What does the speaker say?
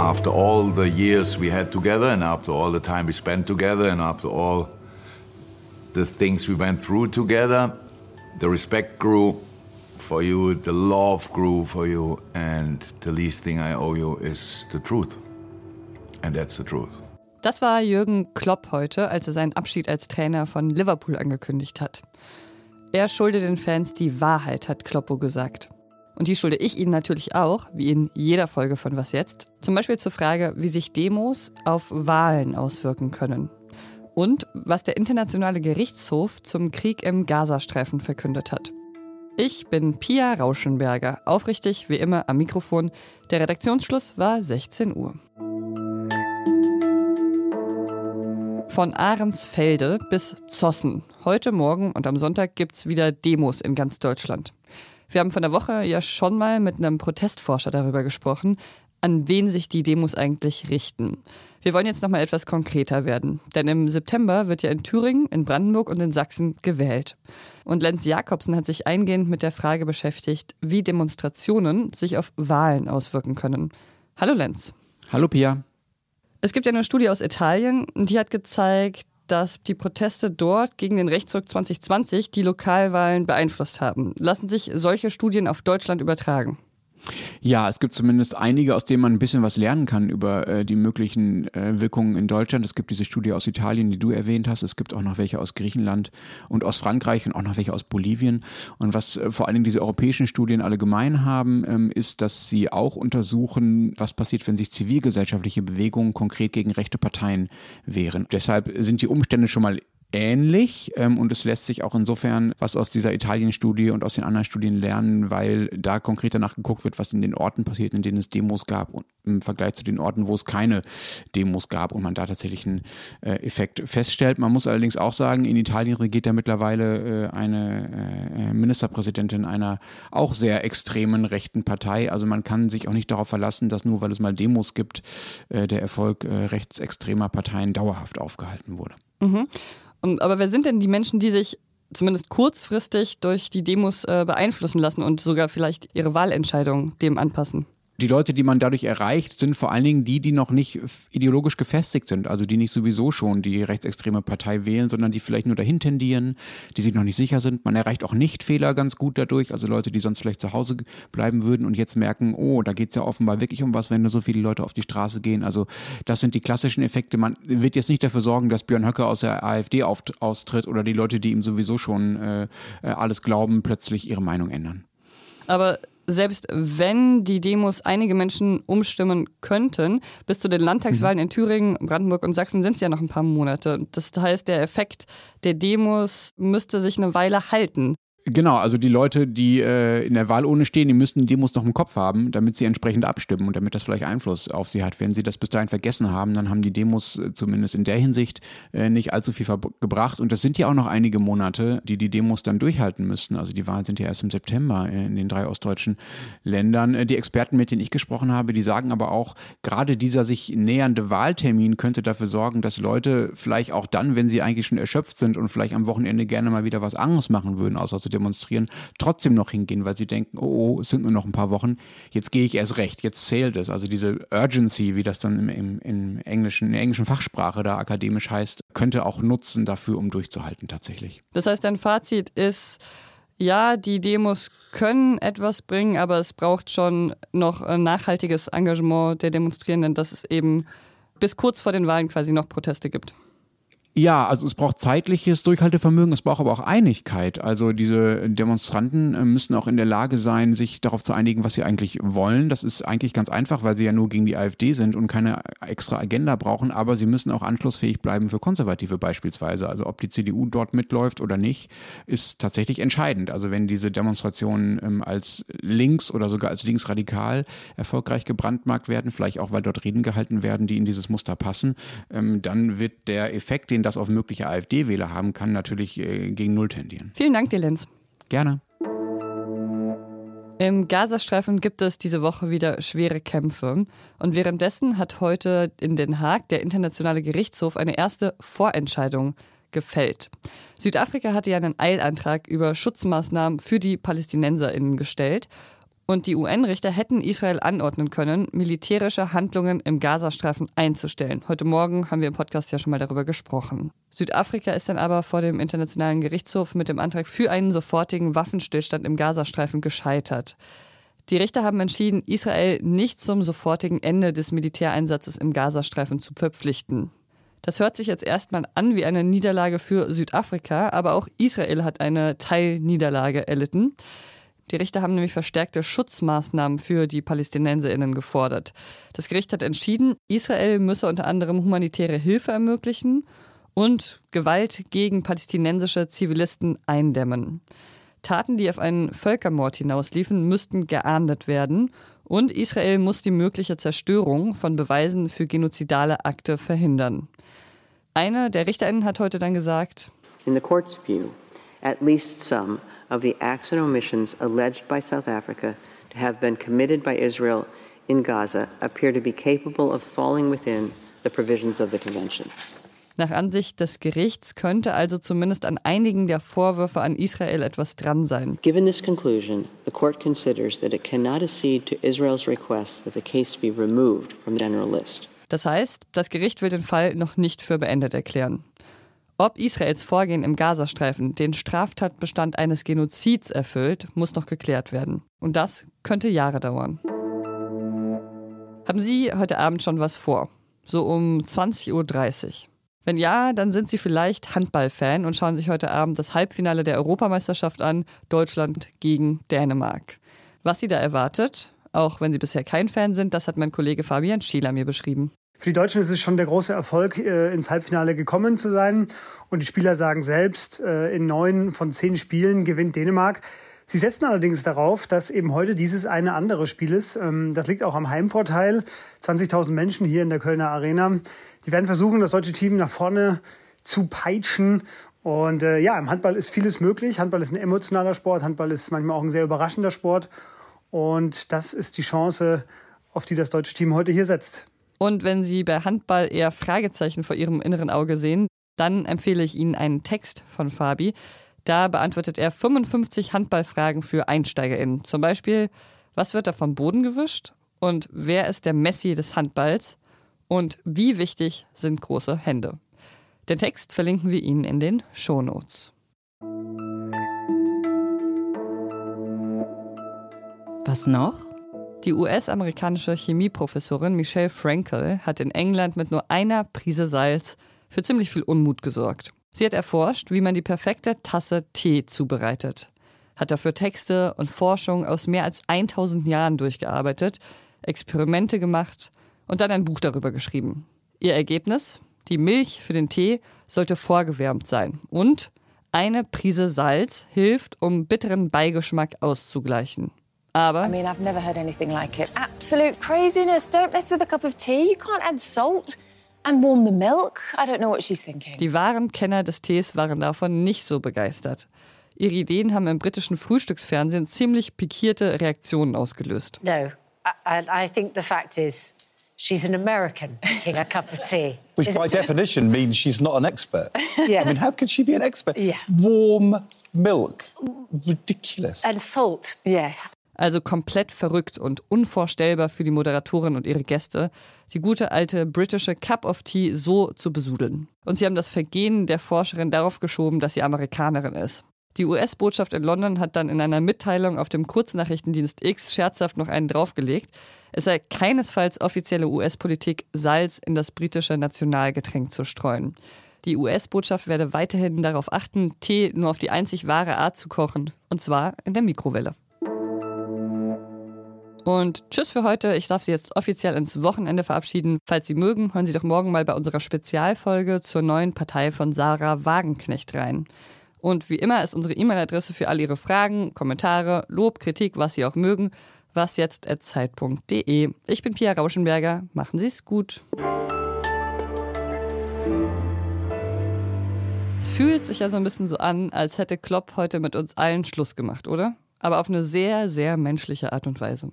after all the years we had together and after all the time we spent together and after all the things we went through together, the respect grew for you, the love grew for you, and the least thing I owe you is the truth. And that's the truth. Das war Jürgen Klopp heute, als er seinen Abschied als Trainer von Liverpool angekündigt hat. Er schuldet den Fans die Wahrheit, hat Kloppo gesagt. Und die schulde ich Ihnen natürlich auch, wie in jeder Folge von Was jetzt. Zum Beispiel zur Frage, wie sich Demos auf Wahlen auswirken können. Und was der Internationale Gerichtshof zum Krieg im Gazastreifen verkündet hat. Ich bin Pia Rauschenberger, aufrichtig wie immer am Mikrofon. Der Redaktionsschluss war 16 Uhr. Von Ahrensfelde bis Zossen. Heute Morgen und am Sonntag gibt es wieder Demos in ganz Deutschland. Wir haben von der Woche ja schon mal mit einem Protestforscher darüber gesprochen, an wen sich die Demos eigentlich richten. Wir wollen jetzt noch mal etwas konkreter werden, denn im September wird ja in Thüringen, in Brandenburg und in Sachsen gewählt. Und Lenz Jakobsen hat sich eingehend mit der Frage beschäftigt, wie Demonstrationen sich auf Wahlen auswirken können. Hallo Lenz. Hallo Pia. Es gibt ja eine Studie aus Italien, die hat gezeigt, dass die Proteste dort gegen den Rechtsruck 2020 die Lokalwahlen beeinflusst haben. Lassen sich solche Studien auf Deutschland übertragen? Ja, es gibt zumindest einige, aus denen man ein bisschen was lernen kann über äh, die möglichen äh, Wirkungen in Deutschland. Es gibt diese Studie aus Italien, die du erwähnt hast. Es gibt auch noch welche aus Griechenland und aus Frankreich und auch noch welche aus Bolivien. Und was äh, vor allen Dingen diese europäischen Studien alle gemein haben, ähm, ist, dass sie auch untersuchen, was passiert, wenn sich zivilgesellschaftliche Bewegungen konkret gegen rechte Parteien wehren. Deshalb sind die Umstände schon mal ähnlich ähm, und es lässt sich auch insofern was aus dieser Italien-Studie und aus den anderen Studien lernen, weil da konkret danach geguckt wird, was in den Orten passiert, in denen es Demos gab und im Vergleich zu den Orten, wo es keine Demos gab und man da tatsächlich einen äh, Effekt feststellt. Man muss allerdings auch sagen, in Italien regiert ja mittlerweile äh, eine äh, Ministerpräsidentin einer auch sehr extremen rechten Partei. Also man kann sich auch nicht darauf verlassen, dass nur weil es mal Demos gibt, äh, der Erfolg äh, rechtsextremer Parteien dauerhaft aufgehalten wurde. Mhm. Und, aber wer sind denn die Menschen, die sich zumindest kurzfristig durch die Demos äh, beeinflussen lassen und sogar vielleicht ihre Wahlentscheidung dem anpassen? Die Leute, die man dadurch erreicht, sind vor allen Dingen die, die noch nicht ideologisch gefestigt sind, also die nicht sowieso schon die rechtsextreme Partei wählen, sondern die vielleicht nur dahin tendieren, die sich noch nicht sicher sind. Man erreicht auch Nichtfehler ganz gut dadurch, also Leute, die sonst vielleicht zu Hause bleiben würden und jetzt merken, oh, da geht es ja offenbar wirklich um was, wenn nur so viele Leute auf die Straße gehen. Also das sind die klassischen Effekte. Man wird jetzt nicht dafür sorgen, dass Björn Höcke aus der AfD austritt oder die Leute, die ihm sowieso schon äh, äh, alles glauben, plötzlich ihre Meinung ändern. Aber selbst wenn die Demos einige Menschen umstimmen könnten, bis zu den Landtagswahlen mhm. in Thüringen, Brandenburg und Sachsen sind es ja noch ein paar Monate. Das heißt, der Effekt der Demos müsste sich eine Weile halten. Genau, also die Leute, die äh, in der Wahlurne stehen, die müssten die Demos noch im Kopf haben, damit sie entsprechend abstimmen und damit das vielleicht Einfluss auf sie hat. Wenn sie das bis dahin vergessen haben, dann haben die Demos äh, zumindest in der Hinsicht äh, nicht allzu viel gebracht. Und das sind ja auch noch einige Monate, die die Demos dann durchhalten müssten. Also die Wahlen sind ja erst im September in den drei ostdeutschen Ländern. Äh, die Experten, mit denen ich gesprochen habe, die sagen aber auch, gerade dieser sich nähernde Wahltermin könnte dafür sorgen, dass Leute vielleicht auch dann, wenn sie eigentlich schon erschöpft sind und vielleicht am Wochenende gerne mal wieder was anderes machen würden, außer zu demonstrieren, trotzdem noch hingehen, weil sie denken, oh, oh, es sind nur noch ein paar Wochen, jetzt gehe ich erst recht, jetzt zählt es. Also diese Urgency, wie das dann im, im, im englischen, in der englischen Fachsprache da akademisch heißt, könnte auch nutzen dafür, um durchzuhalten tatsächlich. Das heißt, dein Fazit ist, ja, die Demos können etwas bringen, aber es braucht schon noch ein nachhaltiges Engagement der Demonstrierenden, dass es eben bis kurz vor den Wahlen quasi noch Proteste gibt. Ja, also es braucht zeitliches Durchhaltevermögen, es braucht aber auch Einigkeit. Also diese Demonstranten äh, müssen auch in der Lage sein, sich darauf zu einigen, was sie eigentlich wollen. Das ist eigentlich ganz einfach, weil sie ja nur gegen die AfD sind und keine extra Agenda brauchen, aber sie müssen auch anschlussfähig bleiben für Konservative beispielsweise. Also ob die CDU dort mitläuft oder nicht, ist tatsächlich entscheidend. Also wenn diese Demonstrationen ähm, als links oder sogar als linksradikal erfolgreich gebrandmarkt werden, vielleicht auch weil dort Reden gehalten werden, die in dieses Muster passen, ähm, dann wird der Effekt, den Ansehen das auf mögliche AfD-Wähler haben kann, natürlich äh, gegen Null tendieren. Vielen Dank dir, Lenz. Gerne. Im Gazastreifen gibt es diese Woche wieder schwere Kämpfe. Und währenddessen hat heute in Den Haag der Internationale Gerichtshof eine erste Vorentscheidung gefällt. Südafrika hatte ja einen Eilantrag über Schutzmaßnahmen für die PalästinenserInnen gestellt. Und die UN-Richter hätten Israel anordnen können, militärische Handlungen im Gazastreifen einzustellen. Heute Morgen haben wir im Podcast ja schon mal darüber gesprochen. Südafrika ist dann aber vor dem Internationalen Gerichtshof mit dem Antrag für einen sofortigen Waffenstillstand im Gazastreifen gescheitert. Die Richter haben entschieden, Israel nicht zum sofortigen Ende des Militäreinsatzes im Gazastreifen zu verpflichten. Das hört sich jetzt erstmal an wie eine Niederlage für Südafrika, aber auch Israel hat eine Teilniederlage erlitten. Die Richter haben nämlich verstärkte Schutzmaßnahmen für die Palästinenserinnen gefordert. Das Gericht hat entschieden, Israel müsse unter anderem humanitäre Hilfe ermöglichen und Gewalt gegen palästinensische Zivilisten eindämmen. Taten, die auf einen Völkermord hinausliefen, müssten geahndet werden und Israel muss die mögliche Zerstörung von Beweisen für genozidale Akte verhindern. Einer der Richterinnen hat heute dann gesagt, In the court's view, at least some of the acts and omissions alleged by South Africa to have been committed by Israel in Gaza appear to be capable of falling within the provisions of the convention. Nach Ansicht des Gerichts könnte also zumindest an einigen der Vorwürfe an Israel etwas dran sein. Given this conclusion, the court considers that it cannot accede to Israel's request that the case be removed from the general list. Das heißt, das Gericht will den Fall noch nicht für beendet erklären. Ob Israels Vorgehen im Gazastreifen den Straftatbestand eines Genozids erfüllt, muss noch geklärt werden. Und das könnte Jahre dauern. Haben Sie heute Abend schon was vor? So um 20.30 Uhr. Wenn ja, dann sind Sie vielleicht Handballfan und schauen sich heute Abend das Halbfinale der Europameisterschaft an, Deutschland gegen Dänemark. Was Sie da erwartet, auch wenn Sie bisher kein Fan sind, das hat mein Kollege Fabian Schieler mir beschrieben. Für die Deutschen ist es schon der große Erfolg, äh, ins Halbfinale gekommen zu sein. Und die Spieler sagen selbst, äh, in neun von zehn Spielen gewinnt Dänemark. Sie setzen allerdings darauf, dass eben heute dieses eine andere Spiel ist. Ähm, das liegt auch am Heimvorteil. 20.000 Menschen hier in der Kölner Arena. Die werden versuchen, das deutsche Team nach vorne zu peitschen. Und äh, ja, im Handball ist vieles möglich. Handball ist ein emotionaler Sport. Handball ist manchmal auch ein sehr überraschender Sport. Und das ist die Chance, auf die das deutsche Team heute hier setzt. Und wenn Sie bei Handball eher Fragezeichen vor Ihrem inneren Auge sehen, dann empfehle ich Ihnen einen Text von Fabi. Da beantwortet er 55 Handballfragen für EinsteigerInnen. Zum Beispiel, was wird da vom Boden gewischt? Und wer ist der Messi des Handballs? Und wie wichtig sind große Hände? Den Text verlinken wir Ihnen in den Shownotes. Was noch? Die US-amerikanische Chemieprofessorin Michelle Frankel hat in England mit nur einer Prise Salz für ziemlich viel Unmut gesorgt. Sie hat erforscht, wie man die perfekte Tasse Tee zubereitet, hat dafür Texte und Forschung aus mehr als 1000 Jahren durchgearbeitet, Experimente gemacht und dann ein Buch darüber geschrieben. Ihr Ergebnis? Die Milch für den Tee sollte vorgewärmt sein und eine Prise Salz hilft, um bitteren Beigeschmack auszugleichen. Aber I mean, I've never heard anything like it. Absolute craziness. Don't mess with a cup of tea. You can't add salt and warm the milk. I don't know what she's thinking. die wahren Kenner des Tees waren davon nicht so begeistert. Ihre Ideen haben im britischen Frühstücksfernsehen ziemlich pikierte Reaktionen ausgelöst. No, I, I, think the fact is she's an American making a cup of tea. Which by definition means she's not an expert. Yeah. I mean, how could she be an expert? Yeah. Warm milk. Ridiculous. And salt, yes. Also komplett verrückt und unvorstellbar für die Moderatorin und ihre Gäste, die gute alte britische Cup of Tea so zu besudeln. Und sie haben das Vergehen der Forscherin darauf geschoben, dass sie Amerikanerin ist. Die US-Botschaft in London hat dann in einer Mitteilung auf dem Kurznachrichtendienst X scherzhaft noch einen draufgelegt. Es sei keinesfalls offizielle US-Politik, Salz in das britische Nationalgetränk zu streuen. Die US-Botschaft werde weiterhin darauf achten, Tee nur auf die einzig wahre Art zu kochen, und zwar in der Mikrowelle. Und tschüss für heute. Ich darf Sie jetzt offiziell ins Wochenende verabschieden. Falls Sie mögen, hören Sie doch morgen mal bei unserer Spezialfolge zur neuen Partei von Sarah Wagenknecht rein. Und wie immer ist unsere E-Mail-Adresse für all Ihre Fragen, Kommentare, Lob, Kritik, was Sie auch mögen, wasjetzt.zeit.de. Ich bin Pia Rauschenberger. Machen Sie es gut. Es fühlt sich ja so ein bisschen so an, als hätte Klopp heute mit uns allen Schluss gemacht, oder? Aber auf eine sehr, sehr menschliche Art und Weise.